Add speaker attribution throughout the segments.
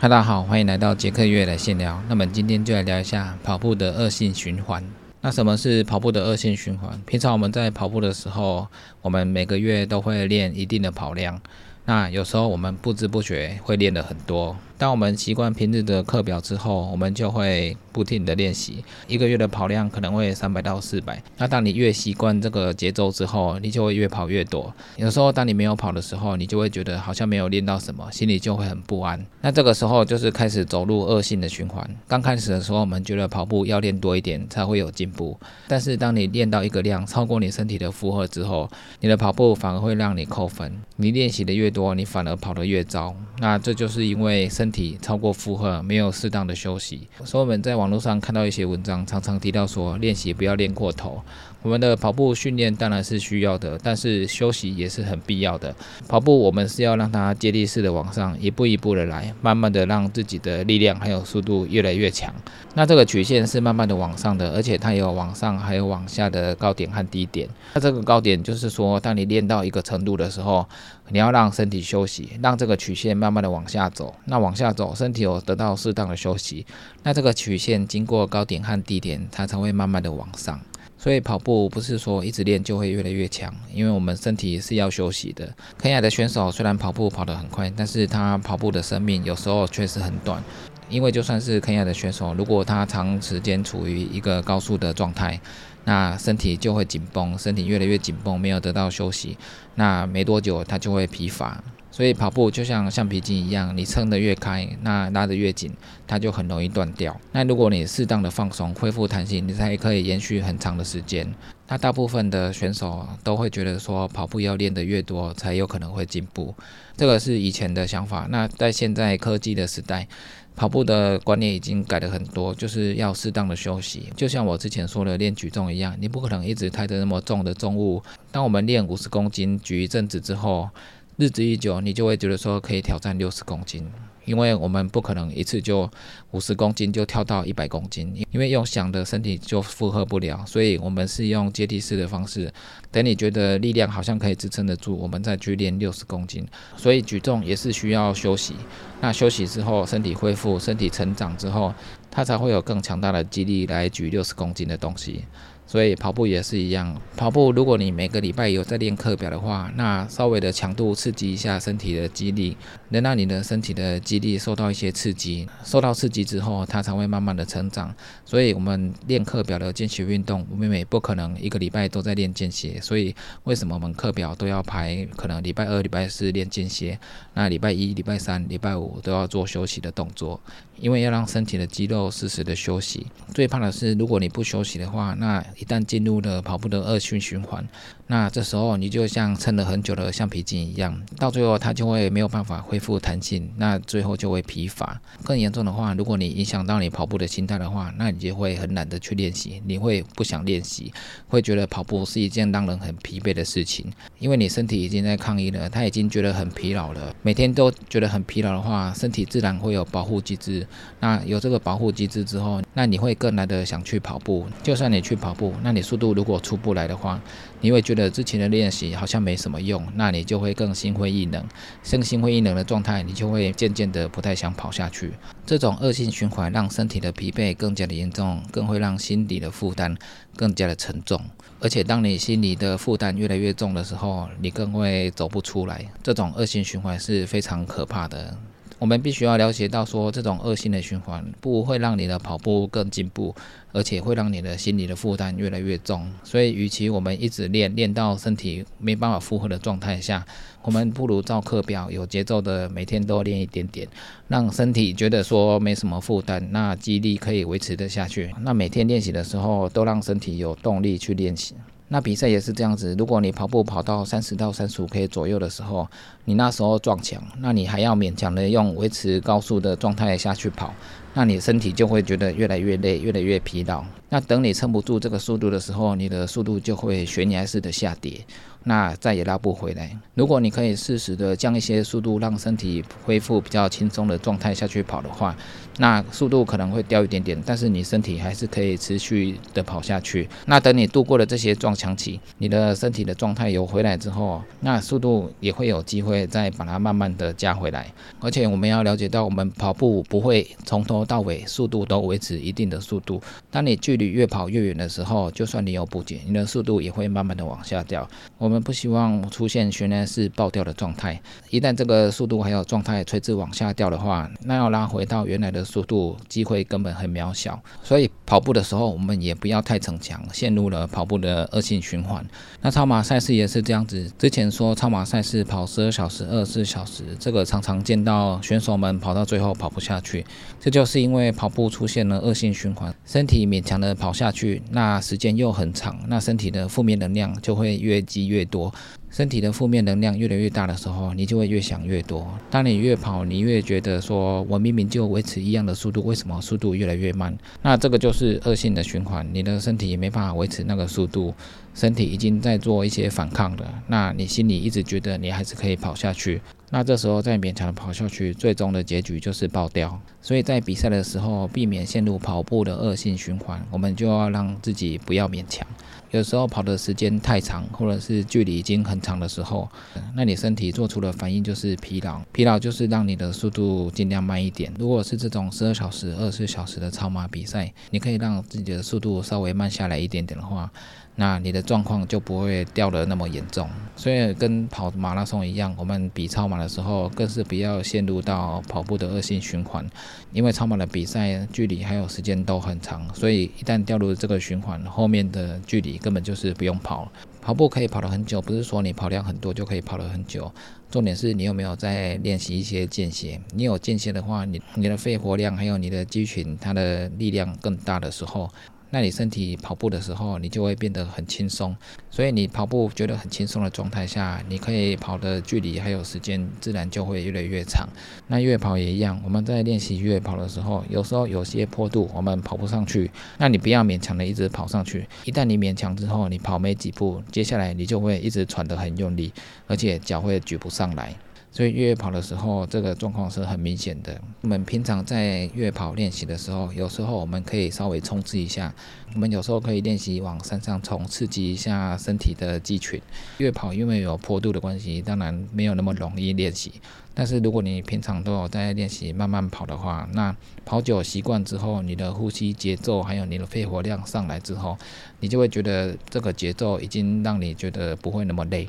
Speaker 1: 嗨，大家好，欢迎来到杰克月的闲聊。那么今天就来聊一下跑步的恶性循环。那什么是跑步的恶性循环？平常我们在跑步的时候，我们每个月都会练一定的跑量。那有时候我们不知不觉会练的很多。当我们习惯平日的课表之后，我们就会不停的练习。一个月的跑量可能会三百到四百。那当你越习惯这个节奏之后，你就会越跑越多。有时候当你没有跑的时候，你就会觉得好像没有练到什么，心里就会很不安。那这个时候就是开始走入恶性的循环。刚开始的时候，我们觉得跑步要练多一点才会有进步。但是当你练到一个量超过你身体的负荷之后，你的跑步反而会让你扣分。你练习的越多，你反而跑得越糟。那这就是因为身体超过负荷，没有适当的休息。所以我们在网络上看到一些文章，常常提到说，练习不要练过头。我们的跑步训练当然是需要的，但是休息也是很必要的。跑步我们是要让它接力式的往上，一步一步的来，慢慢的让自己的力量还有速度越来越强。那这个曲线是慢慢的往上的，而且它有往上还有往下的高点和低点。那这个高点就是说，当你练到一个程度的时候，你要让身体休息，让这个曲线慢慢的往下走。那往下走，身体有得到适当的休息，那这个曲线经过高点和低点，它才会慢慢的往上。所以跑步不是说一直练就会越来越强，因为我们身体是要休息的。肯亚的选手虽然跑步跑得很快，但是他跑步的生命有时候确实很短。因为就算是肯亚的选手，如果他长时间处于一个高速的状态，那身体就会紧绷，身体越来越紧绷，没有得到休息，那没多久他就会疲乏。所以跑步就像橡皮筋一样，你撑得越开，那拉得越紧，它就很容易断掉。那如果你适当的放松，恢复弹性，你才可以延续很长的时间。那大部分的选手都会觉得说，跑步要练得越多，才有可能会进步。这个是以前的想法。那在现在科技的时代，跑步的观念已经改了很多，就是要适当的休息。就像我之前说的练举重一样，你不可能一直抬着那么重的重物。当我们练五十公斤举一阵子之后，日子一久，你就会觉得说可以挑战六十公斤，因为我们不可能一次就五十公斤就跳到一百公斤，因为用想的身体就负荷不了，所以我们是用阶梯式的方式。等你觉得力量好像可以支撑得住，我们再去练六十公斤。所以举重也是需要休息，那休息之后，身体恢复、身体成长之后，它才会有更强大的肌力来举六十公斤的东西。所以跑步也是一样，跑步如果你每个礼拜有在练课表的话，那稍微的强度刺激一下身体的肌力，能让你的身体的肌力受到一些刺激，受到刺激之后，它才会慢慢的成长。所以我们练课表的间歇运动，我们也不可能一个礼拜都在练间歇。所以为什么我们课表都要排？可能礼拜二、礼拜四练间歇，那礼拜一、礼拜三、礼拜五都要做休息的动作，因为要让身体的肌肉适时的休息。最怕的是，如果你不休息的话，那一旦进入了跑步的恶性循环，那这时候你就像撑了很久的橡皮筋一样，到最后它就会没有办法恢复弹性，那最后就会疲乏。更严重的话，如果你影响到你跑步的心态的话，那你就会很懒得去练习，你会不想练习，会觉得跑步是一件让人很疲惫的事情，因为你身体已经在抗议了，他已经觉得很疲劳了。每天都觉得很疲劳的话，身体自然会有保护机制。那有这个保护机制之后，那你会更来的想去跑步。就算你去跑步，那你速度如果出不来的话，你会觉之前的练习好像没什么用，那你就会更心灰意冷。更心灰意冷的状态，你就会渐渐的不太想跑下去。这种恶性循环让身体的疲惫更加的严重，更会让心理的负担更加的沉重。而且当你心理的负担越来越重的时候，你更会走不出来。这种恶性循环是非常可怕的。我们必须要了解到，说这种恶性的循环不会让你的跑步更进步，而且会让你的心理的负担越来越重。所以，与其我们一直练练到身体没办法负荷的状态下，我们不如照课表有节奏的每天都练一点点，让身体觉得说没什么负担，那肌力可以维持得下去。那每天练习的时候，都让身体有动力去练习。那比赛也是这样子，如果你跑步跑到三十到三十五 K 左右的时候，你那时候撞墙，那你还要勉强的用维持高速的状态下去跑，那你身体就会觉得越来越累，越来越疲劳。那等你撑不住这个速度的时候，你的速度就会悬崖式的下跌。那再也拉不回来。如果你可以适时的降一些速度，让身体恢复比较轻松的状态下去跑的话，那速度可能会掉一点点，但是你身体还是可以持续的跑下去。那等你度过了这些撞墙期，你的身体的状态有回来之后，那速度也会有机会再把它慢慢的加回来。而且我们要了解到，我们跑步不会从头到尾速度都维持一定的速度。当你距离越跑越远的时候，就算你有补给，你的速度也会慢慢的往下掉。我们不希望出现悬崖式爆掉的状态。一旦这个速度还有状态垂直往下掉的话，那要拉回到原来的速度，机会根本很渺小。所以跑步的时候，我们也不要太逞强，陷入了跑步的恶性循环。那超马赛事也是这样子。之前说超马赛事跑十二小时、二十四小时，这个常常见到选手们跑到最后跑不下去，这就是因为跑步出现了恶性循环，身体勉强的跑下去，那时间又很长，那身体的负面能量就会越积越多。身体的负面能量越来越大的时候，你就会越想越多。当你越跑，你越觉得说，我明明就维持一样的速度，为什么速度越来越慢？那这个就是恶性的循环，你的身体也没办法维持那个速度，身体已经在做一些反抗了。那你心里一直觉得你还是可以跑下去，那这时候再勉强跑下去，最终的结局就是爆掉。所以在比赛的时候，避免陷入跑步的恶性循环，我们就要让自己不要勉强。有时候跑的时间太长，或者是距离已经很长的时候，那你身体做出的反应就是疲劳。疲劳就是让你的速度尽量慢一点。如果是这种十二小时、二十四小时的超马比赛，你可以让自己的速度稍微慢下来一点点的话。那你的状况就不会掉得那么严重，所以跟跑马拉松一样，我们比超马的时候，更是不要陷入到跑步的恶性循环，因为超马的比赛距离还有时间都很长，所以一旦掉入这个循环，后面的距离根本就是不用跑了。跑步可以跑得很久，不是说你跑量很多就可以跑得很久，重点是你有没有在练习一些间歇。你有间歇的话，你你的肺活量还有你的肌群，它的力量更大的时候。那你身体跑步的时候，你就会变得很轻松。所以你跑步觉得很轻松的状态下，你可以跑的距离还有时间，自然就会越来越长。那越跑也一样，我们在练习越跑的时候，有时候有些坡度我们跑不上去，那你不要勉强的一直跑上去。一旦你勉强之后，你跑没几步，接下来你就会一直喘得很用力，而且脚会举不上来。所以越野跑的时候，这个状况是很明显的。我们平常在越野跑练习的时候，有时候我们可以稍微冲刺一下。我们有时候可以练习往山上冲，刺激一下身体的肌群。越野跑因为有坡度的关系，当然没有那么容易练习。但是如果你平常都有在练习慢慢跑的话，那跑久习惯之后，你的呼吸节奏还有你的肺活量上来之后，你就会觉得这个节奏已经让你觉得不会那么累。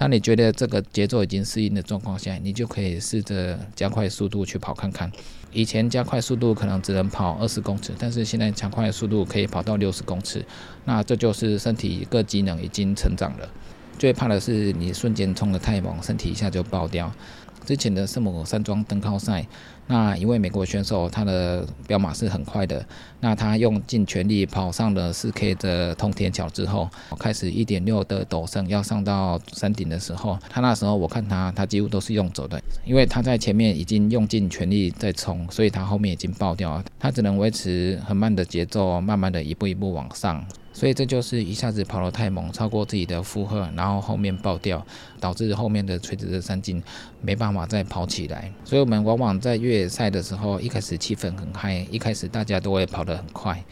Speaker 1: 当你觉得这个节奏已经适应的状况下，你就可以试着加快速度去跑看看。以前加快速度可能只能跑二十公尺，但是现在加快速度可以跑到六十公尺。那这就是身体各机能已经成长了。最怕的是你瞬间冲得太猛，身体一下就爆掉。之前的圣母山庄登高赛，那一位美国选手，他的标马是很快的。那他用尽全力跑上了四 K 的通天桥之后，开始一点六的陡升，要上到山顶的时候，他那时候我看他，他几乎都是用走的，因为他在前面已经用尽全力在冲，所以他后面已经爆掉了。他只能维持很慢的节奏，慢慢的一步一步往上。所以这就是一下子跑得太猛，超过自己的负荷，然后后面爆掉，导致后面的垂直的三进没办法再跑起来。所以我们往往在越野赛的时候，一开始气氛很嗨，一开始大家都会跑得很快。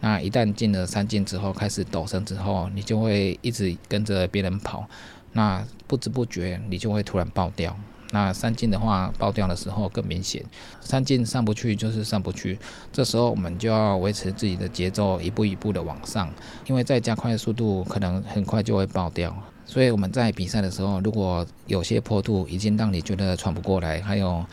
Speaker 1: 那一旦进了山径之后，开始陡升之后，你就会一直跟着别人跑，那不知不觉你就会突然爆掉。那三进的话爆掉的时候更明显，三进上不去就是上不去，这时候我们就要维持自己的节奏，一步一步的往上，因为再加快速度，可能很快就会爆掉。所以我们在比赛的时候，如果有些坡度已经让你觉得喘不过来，还有。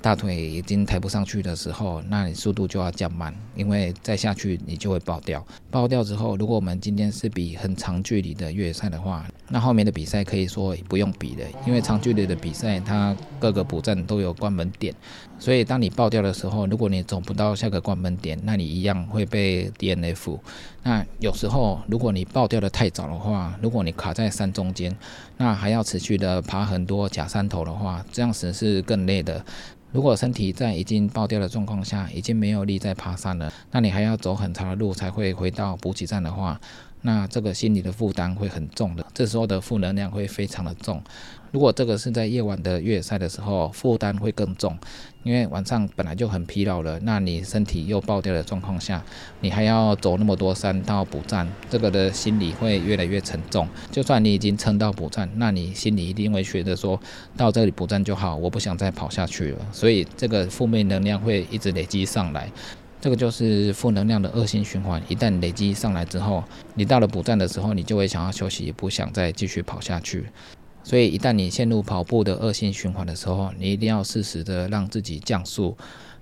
Speaker 1: 大腿已经抬不上去的时候，那你速度就要降慢，因为再下去你就会爆掉。爆掉之后，如果我们今天是比很长距离的越野赛的话，那后面的比赛可以说不用比了，因为长距离的比赛它各个补站都有关门点，所以当你爆掉的时候，如果你走不到下个关门点，那你一样会被 DNF。那有时候如果你爆掉的太早的话，如果你卡在山中间，那还要持续的爬很多假山头的话，这样子是更累的。如果身体在已经爆掉的状况下，已经没有力再爬山了，那你还要走很长的路才会回到补给站的话，那这个心理的负担会很重的，这时候的负能量会非常的重。如果这个是在夜晚的越野赛的时候，负担会更重，因为晚上本来就很疲劳了，那你身体又爆掉的状况下，你还要走那么多山到补站，这个的心理会越来越沉重。就算你已经撑到补站，那你心里一定会觉得说，到这里补站就好，我不想再跑下去了。所以这个负面能量会一直累积上来。这个就是负能量的恶性循环。一旦累积上来之后，你到了补站的时候，你就会想要休息，不想再继续跑下去。所以，一旦你陷入跑步的恶性循环的时候，你一定要适时的让自己降速，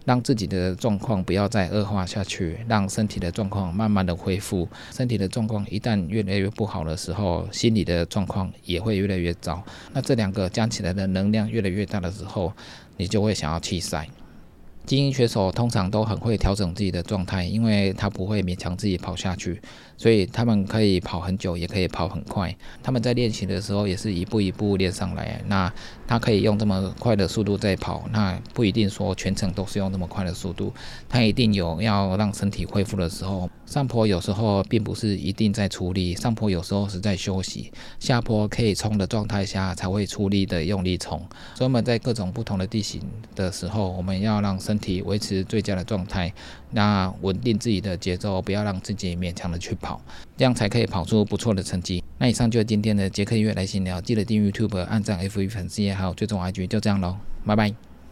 Speaker 1: 让自己的状况不要再恶化下去，让身体的状况慢慢的恢复。身体的状况一旦越来越不好的时候，心理的状况也会越来越糟。那这两个加起来的能量越来越大的时候，你就会想要弃赛。精英选手通常都很会调整自己的状态，因为他不会勉强自己跑下去，所以他们可以跑很久，也可以跑很快。他们在练习的时候也是一步一步练上来。那他可以用这么快的速度在跑，那不一定说全程都是用这么快的速度，他一定有要让身体恢复的时候。上坡有时候并不是一定在出力，上坡有时候是在休息。下坡可以冲的状态下才会出力的用力冲。所以我们在各种不同的地形的时候，我们要让身体维持最佳的状态，那稳定自己的节奏，不要让自己勉强的去跑，这样才可以跑出不错的成绩。那以上就是今天的杰克音乐来闲聊，记得订阅 YouTube、按赞 F 一粉丝页，还有追踪 IG，就这样喽，拜拜。